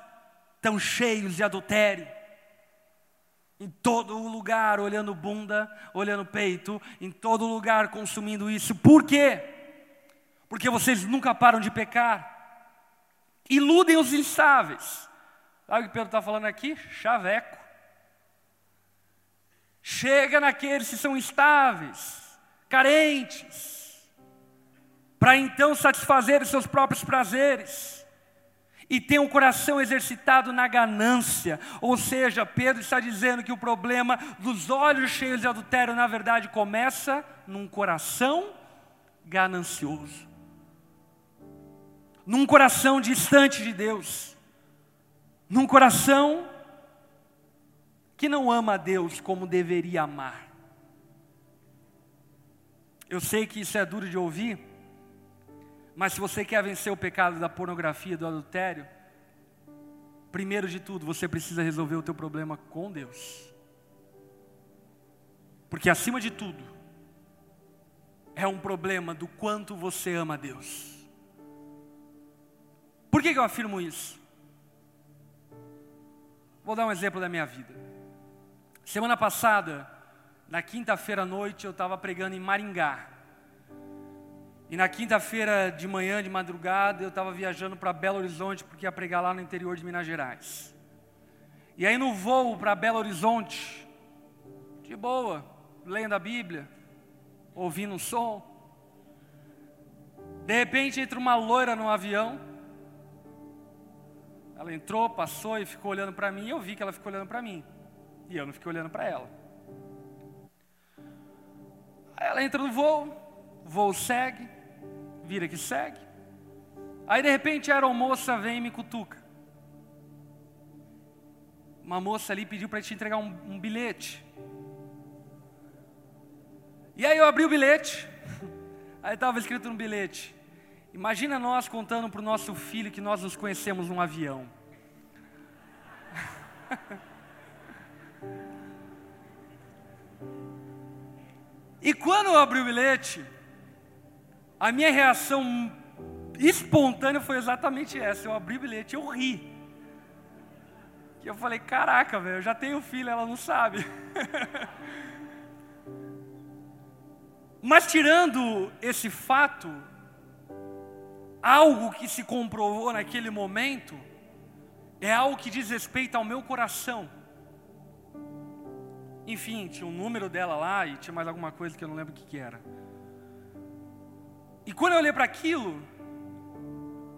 estão cheios de adultério em todo lugar, olhando bunda, olhando peito, em todo lugar consumindo isso. Por quê? Porque vocês nunca param de pecar. Iludem os instáveis. Sabe o que Pedro está falando aqui? Chaveco. Chega naqueles que são instáveis, carentes, para então satisfazer os seus próprios prazeres e tem o coração exercitado na ganância. Ou seja, Pedro está dizendo que o problema dos olhos cheios de adultério, na verdade, começa num coração ganancioso. num coração distante de Deus, num coração que não ama a Deus como deveria amar. Eu sei que isso é duro de ouvir, mas se você quer vencer o pecado da pornografia, do adultério, primeiro de tudo, você precisa resolver o teu problema com Deus. Porque acima de tudo, é um problema do quanto você ama a Deus. Por que, que eu afirmo isso? Vou dar um exemplo da minha vida. Semana passada, na quinta-feira à noite, eu estava pregando em Maringá. E na quinta-feira de manhã, de madrugada, eu estava viajando para Belo Horizonte, porque ia pregar lá no interior de Minas Gerais. E aí no voo para Belo Horizonte, de boa, lendo a Bíblia, ouvindo um som. De repente entra uma loira no avião, ela entrou, passou e ficou olhando para mim, e eu vi que ela ficou olhando para mim. E eu não fiquei olhando para ela. Aí ela entra no voo, voo segue, vira que segue. Aí de repente a aeromoça vem e me cutuca. Uma moça ali pediu para te entregar um, um bilhete. E aí eu abri o bilhete, aí estava escrito no bilhete: Imagina nós contando para o nosso filho que nós nos conhecemos num avião. e quando eu abri o bilhete, a minha reação espontânea foi exatamente essa. Eu abri o bilhete, eu ri. E eu falei, caraca, velho, eu já tenho filho, ela não sabe. Mas tirando esse fato, algo que se comprovou naquele momento é algo que diz respeito ao meu coração. Enfim, tinha um número dela lá e tinha mais alguma coisa que eu não lembro o que, que era. E quando eu olhei para aquilo,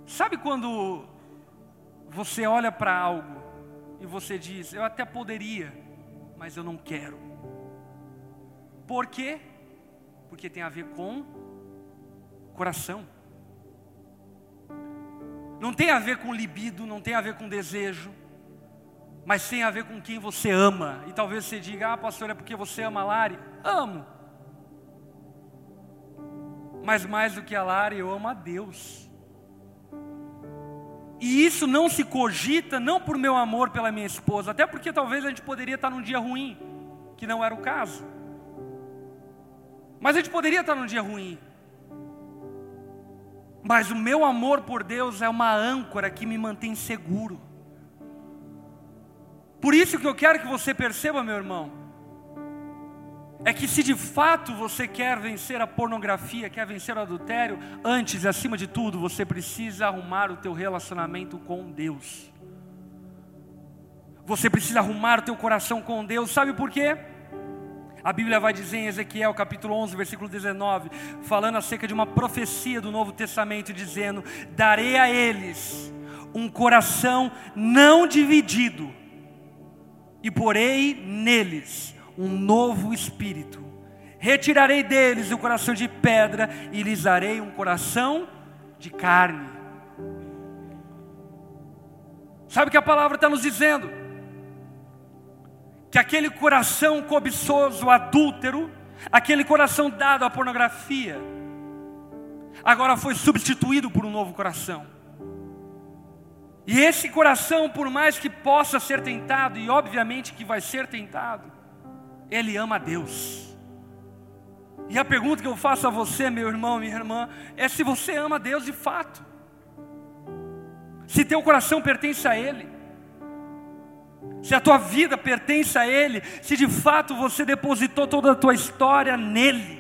sabe quando você olha para algo e você diz: Eu até poderia, mas eu não quero. Por quê? Porque tem a ver com coração. Não tem a ver com libido, não tem a ver com desejo, mas tem a ver com quem você ama. E talvez você diga: Ah, pastor, é porque você ama a Lari? Amo. Mas mais do que a Lari, eu amo a Deus. E isso não se cogita, não por meu amor pela minha esposa, até porque talvez a gente poderia estar num dia ruim, que não era o caso. Mas a gente poderia estar num dia ruim. Mas o meu amor por Deus é uma âncora que me mantém seguro. Por isso que eu quero que você perceba, meu irmão, é que se de fato você quer vencer a pornografia, quer vencer o adultério, antes e acima de tudo, você precisa arrumar o teu relacionamento com Deus. Você precisa arrumar o teu coração com Deus. Sabe por quê? A Bíblia vai dizer em Ezequiel capítulo 11, versículo 19, falando acerca de uma profecia do Novo Testamento, dizendo: Darei a eles um coração não dividido, e porei neles um novo espírito. Retirarei deles o coração de pedra e lhes darei um coração de carne. Sabe o que a palavra está nos dizendo? que aquele coração cobiçoso, adúltero, aquele coração dado à pornografia, agora foi substituído por um novo coração. E esse coração, por mais que possa ser tentado, e obviamente que vai ser tentado, ele ama a Deus. E a pergunta que eu faço a você, meu irmão, minha irmã, é se você ama a Deus de fato. Se teu coração pertence a Ele se a tua vida pertence a Ele, se de fato você depositou toda a tua história nele.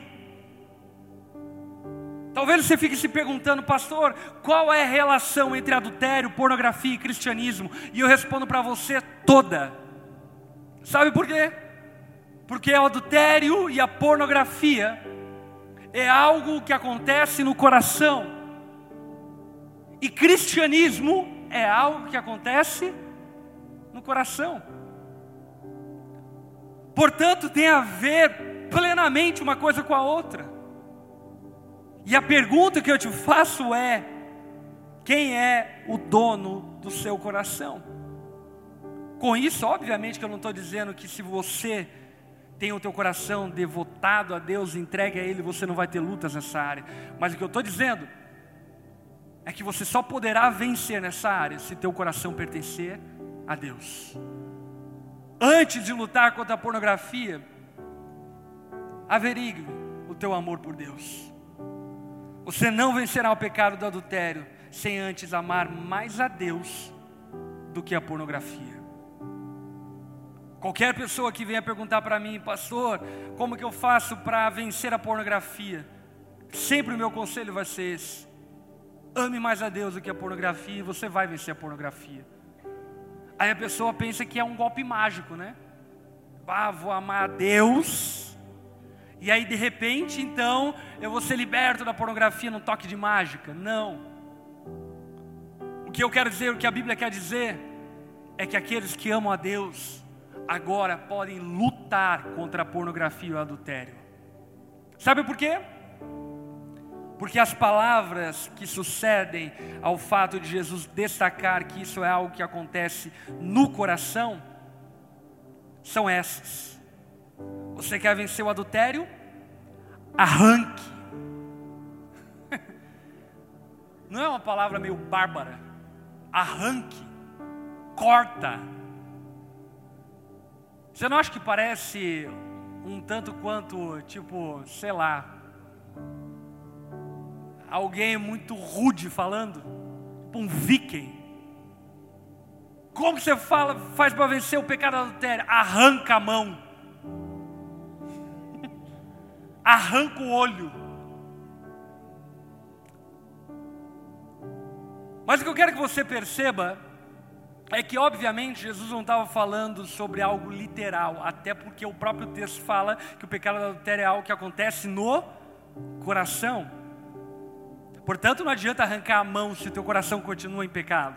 Talvez você fique se perguntando, pastor, qual é a relação entre adultério, pornografia e cristianismo? E eu respondo para você toda. Sabe por quê? Porque o adultério e a pornografia é algo que acontece no coração. E cristianismo é algo que acontece no coração. Portanto, tem a ver plenamente uma coisa com a outra. E a pergunta que eu te faço é: Quem é o dono do seu coração? Com isso, obviamente que eu não estou dizendo que se você tem o teu coração devotado a Deus, entregue a Ele, você não vai ter lutas nessa área. Mas o que eu estou dizendo é que você só poderá vencer nessa área se teu coração pertencer a Deus. Antes de lutar contra a pornografia, averigue o teu amor por Deus. Você não vencerá o pecado do adultério sem antes amar mais a Deus do que a pornografia. Qualquer pessoa que venha perguntar para mim, pastor, como que eu faço para vencer a pornografia? Sempre o meu conselho vai ser esse: ame mais a Deus do que a pornografia e você vai vencer a pornografia. Aí a pessoa pensa que é um golpe mágico, né? Ah, vou amar a Deus e aí de repente, então, eu vou ser liberto da pornografia num toque de mágica. Não. O que eu quero dizer, o que a Bíblia quer dizer, é que aqueles que amam a Deus agora podem lutar contra a pornografia e o adultério. Sabe por quê? Porque as palavras que sucedem ao fato de Jesus destacar que isso é algo que acontece no coração são essas. Você quer vencer o adultério? Arranque. Não é uma palavra meio bárbara. Arranque. Corta. Você não acha que parece um tanto quanto, tipo, sei lá, alguém muito rude falando? Tipo um viking. Como que você fala, faz para vencer o pecado adultério? Arranca a mão arranca o olho. Mas o que eu quero que você perceba é que, obviamente, Jesus não estava falando sobre algo literal, até porque o próprio texto fala que o pecado adultério é algo que acontece no coração. Portanto, não adianta arrancar a mão se o teu coração continua em pecado.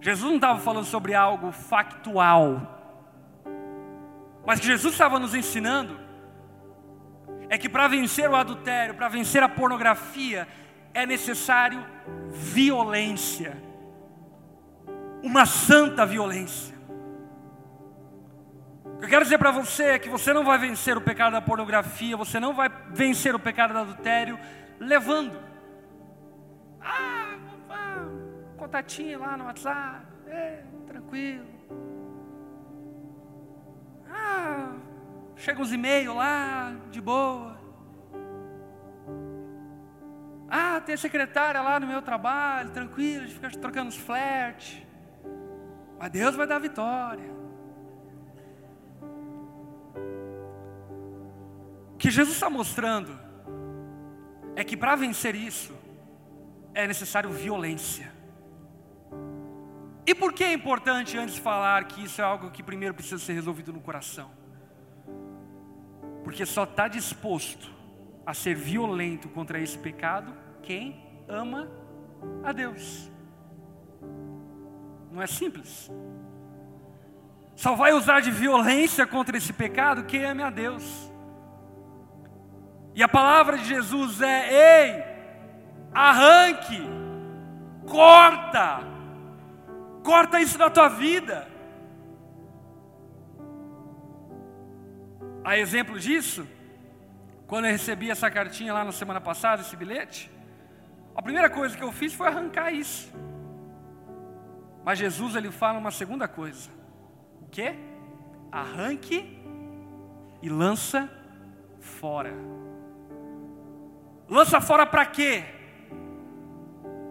Jesus não estava falando sobre algo factual, mas que Jesus estava nos ensinando é que para vencer o adultério, para vencer a pornografia, é necessário violência, uma santa violência. O que eu quero dizer para você é que você não vai vencer o pecado da pornografia, você não vai vencer o pecado do adultério levando. Ah, ah contatinho lá no WhatsApp, é, tranquilo. Ah, Chega uns e-mails lá, de boa. Ah, tem a secretária lá no meu trabalho, tranquilo, a gente fica trocando os flertes. Mas Deus vai dar vitória. O que Jesus está mostrando é que para vencer isso é necessário violência. E por que é importante antes falar que isso é algo que primeiro precisa ser resolvido no coração? Porque só está disposto a ser violento contra esse pecado quem ama a Deus. Não é simples. Só vai usar de violência contra esse pecado quem ama a Deus. E a palavra de Jesus é: ei, arranque, corta, corta isso da tua vida. A exemplo disso, quando eu recebi essa cartinha lá na semana passada, esse bilhete, a primeira coisa que eu fiz foi arrancar isso. Mas Jesus ele fala uma segunda coisa. O que? Arranque e lança fora. Lança fora para quê?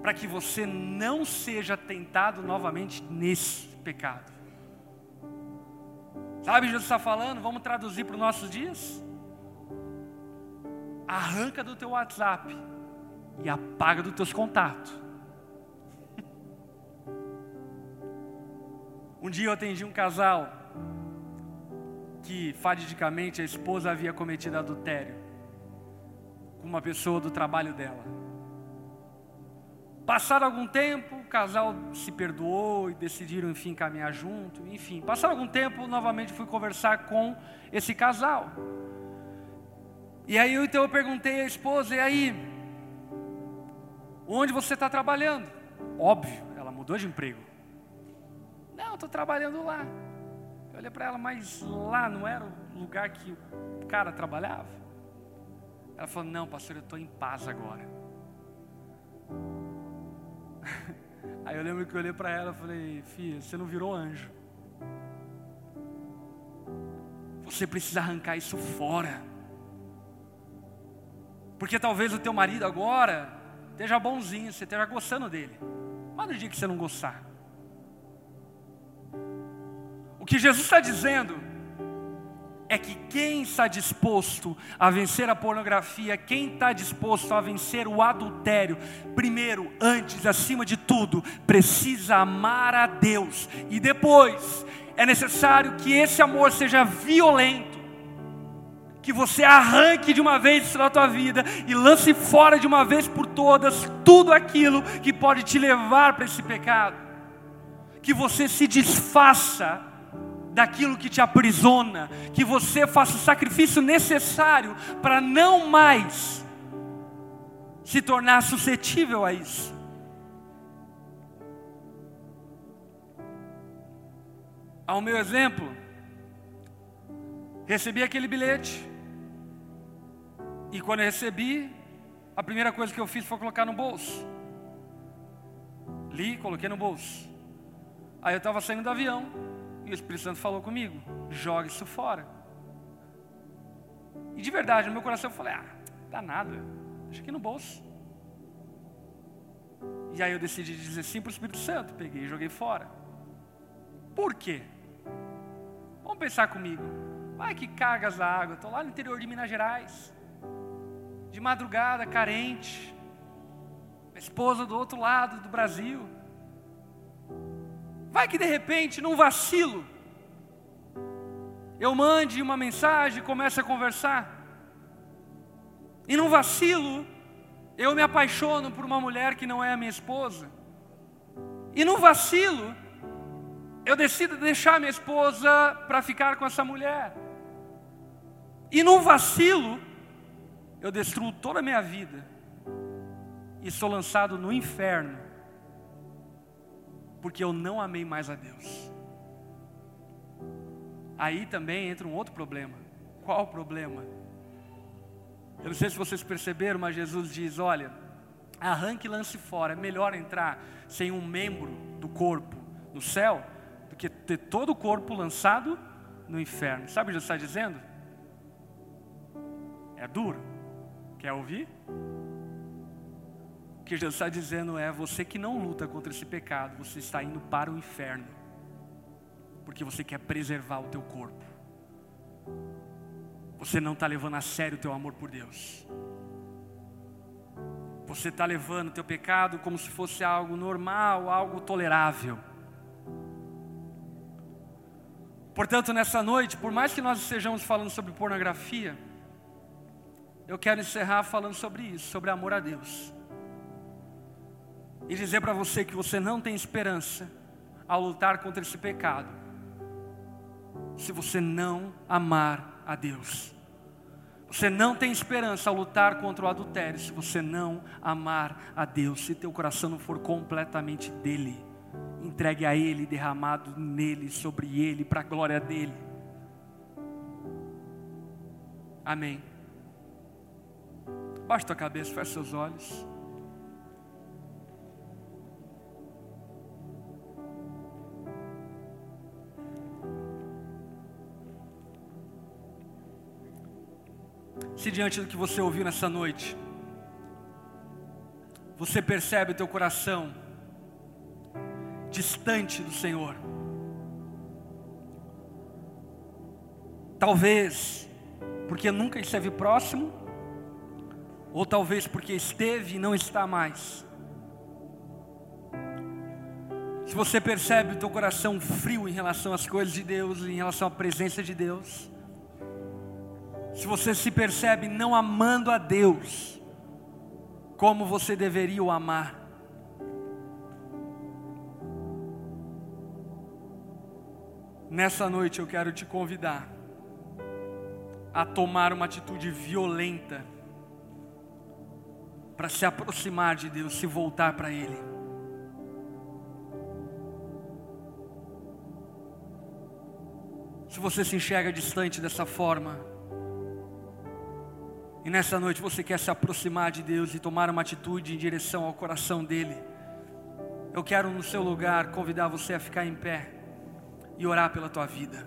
Para que você não seja tentado novamente nesse pecado. Sabe, Jesus está falando? Vamos traduzir para os nossos dias? Arranca do teu WhatsApp e apaga dos teus contatos. Um dia eu atendi um casal que fadidicamente a esposa havia cometido adultério com uma pessoa do trabalho dela. Passado algum tempo, o casal se perdoou e decidiram, enfim, caminhar junto. Enfim, passado algum tempo, novamente fui conversar com esse casal. E aí, então, eu perguntei à esposa: e aí? Onde você está trabalhando? Óbvio, ela mudou de emprego. Não, estou trabalhando lá. Eu olhei para ela, mas lá não era o lugar que o cara trabalhava? Ela falou: Não, pastor, eu estou em paz agora. Aí eu lembro que eu olhei para ela e falei: Filha, você não virou anjo. Você precisa arrancar isso fora. Porque talvez o teu marido agora esteja bonzinho, você esteja gostando dele. Mas no dia que você não gostar. O que Jesus está dizendo é que quem está disposto a vencer a pornografia, quem está disposto a vencer o adultério, primeiro, antes, acima de tudo, precisa amar a Deus, e depois é necessário que esse amor seja violento, que você arranque de uma vez da tua vida e lance fora de uma vez por todas tudo aquilo que pode te levar para esse pecado, que você se desfaça daquilo que te aprisiona, que você faça o sacrifício necessário para não mais se tornar suscetível a isso. Ao meu exemplo, recebi aquele bilhete, e quando eu recebi, a primeira coisa que eu fiz foi colocar no bolso. Li, coloquei no bolso. Aí eu estava saindo do avião, e o Espírito Santo falou comigo: joga isso fora. E de verdade, no meu coração eu falei: ah, dá nada, deixa aqui no bolso. E aí eu decidi dizer sim para o Espírito Santo, peguei e joguei fora. Por quê? Vamos pensar comigo. Ai que cargas da água, estou lá no interior de Minas Gerais, de madrugada, carente, minha esposa do outro lado do Brasil. Vai que de repente, num vacilo, eu mande uma mensagem e comece a conversar. E num vacilo, eu me apaixono por uma mulher que não é a minha esposa. E num vacilo, eu decido deixar minha esposa para ficar com essa mulher. E num vacilo, eu destruo toda a minha vida. E sou lançado no inferno porque eu não amei mais a Deus. Aí também entra um outro problema. Qual o problema? Eu não sei se vocês perceberam, mas Jesus diz: olha, arranque e lance fora. É melhor entrar sem um membro do corpo no céu do que ter todo o corpo lançado no inferno. Sabe o que Jesus está dizendo? É duro. Quer ouvir? O que Jesus está dizendo é: você que não luta contra esse pecado, você está indo para o inferno, porque você quer preservar o teu corpo. Você não está levando a sério o teu amor por Deus. Você está levando o teu pecado como se fosse algo normal, algo tolerável. Portanto, nessa noite, por mais que nós estejamos falando sobre pornografia, eu quero encerrar falando sobre isso, sobre amor a Deus e dizer para você que você não tem esperança ao lutar contra esse pecado, se você não amar a Deus. Você não tem esperança ao lutar contra o adultério se você não amar a Deus, se teu coração não for completamente dele, entregue a Ele, derramado nele, sobre Ele, para a glória dele. Amém. Baixe tua cabeça, feche seus olhos. Se diante do que você ouviu nessa noite, você percebe o teu coração distante do Senhor. Talvez porque nunca esteve próximo, ou talvez porque esteve e não está mais. Se você percebe o teu coração frio em relação às coisas de Deus, em relação à presença de Deus, se você se percebe não amando a Deus como você deveria o amar, nessa noite eu quero te convidar a tomar uma atitude violenta para se aproximar de Deus, se voltar para Ele. Se você se enxerga distante dessa forma, e nessa noite você quer se aproximar de Deus e tomar uma atitude em direção ao coração dEle, eu quero no seu lugar convidar você a ficar em pé e orar pela tua vida.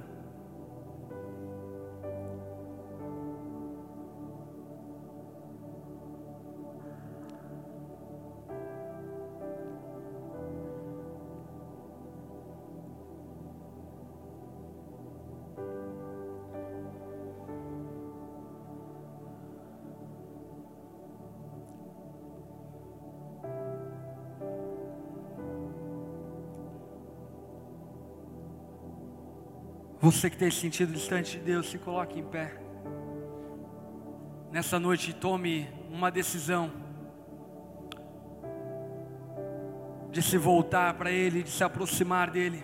Você que tem sentido distante de Deus, se coloque em pé. Nessa noite, tome uma decisão de se voltar para Ele, de se aproximar dEle.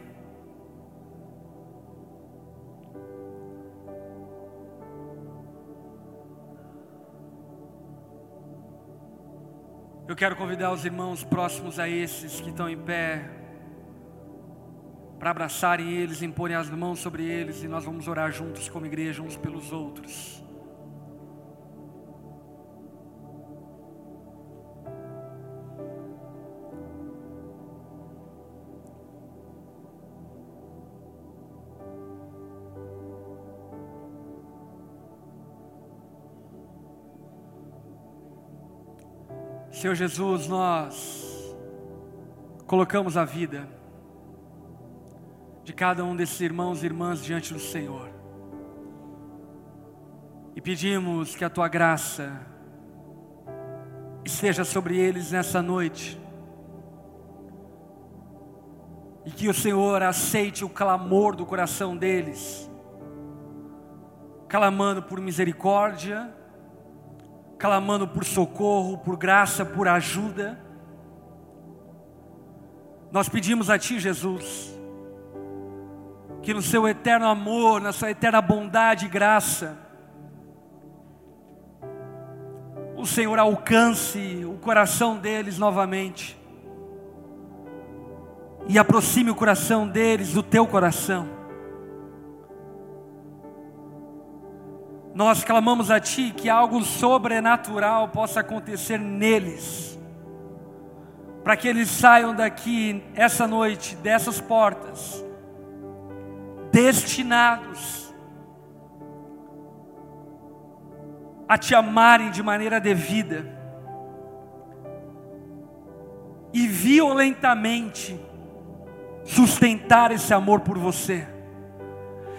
Eu quero convidar os irmãos próximos a esses que estão em pé, para abraçarem eles, imporem as mãos sobre eles e nós vamos orar juntos como igreja, uns pelos outros. Senhor Jesus, nós colocamos a vida de cada um desses irmãos e irmãs diante do Senhor. E pedimos que a tua graça esteja sobre eles nessa noite. E que o Senhor aceite o clamor do coração deles, clamando por misericórdia, clamando por socorro, por graça, por ajuda. Nós pedimos a Ti, Jesus, que no seu eterno amor, na sua eterna bondade e graça, o Senhor alcance o coração deles novamente e aproxime o coração deles do teu coração. Nós clamamos a Ti que algo sobrenatural possa acontecer neles, para que eles saiam daqui essa noite, dessas portas, destinados a te amarem de maneira devida e violentamente sustentar esse amor por você.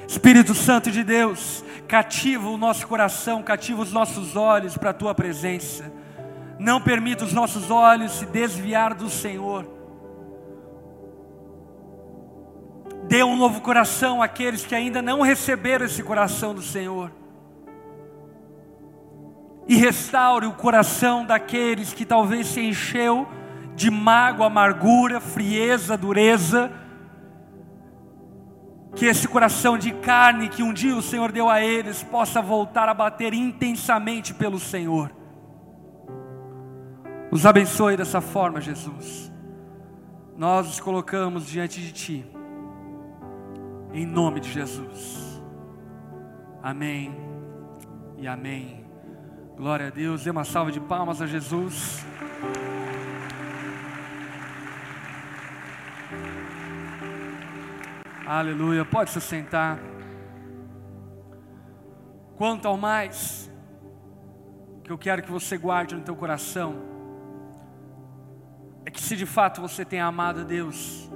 Espírito Santo de Deus, cativa o nosso coração, cativa os nossos olhos para a tua presença. Não permita os nossos olhos se desviar do Senhor Dê um novo coração àqueles que ainda não receberam esse coração do Senhor. E restaure o coração daqueles que talvez se encheu de mágoa, amargura, frieza, dureza. Que esse coração de carne que um dia o Senhor deu a eles possa voltar a bater intensamente pelo Senhor. Os abençoe dessa forma, Jesus. Nós os colocamos diante de Ti em nome de Jesus. Amém e amém. Glória a Deus. Dê uma salva de palmas a Jesus. Aleluia. Pode se sentar. Quanto ao mais que eu quero que você guarde no teu coração é que se de fato você tem amado a Deus,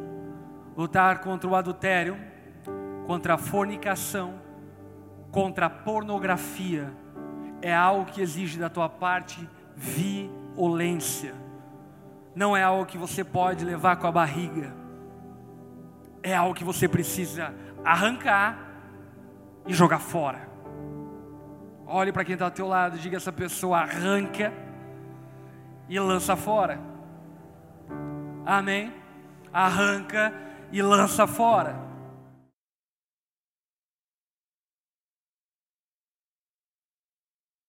lutar contra o adultério, contra a fornicação, contra a pornografia, é algo que exige da tua parte violência. Não é algo que você pode levar com a barriga. É algo que você precisa arrancar e jogar fora. Olhe para quem está ao teu lado, diga essa pessoa arranca e lança fora. Amém? Arranca e lança fora.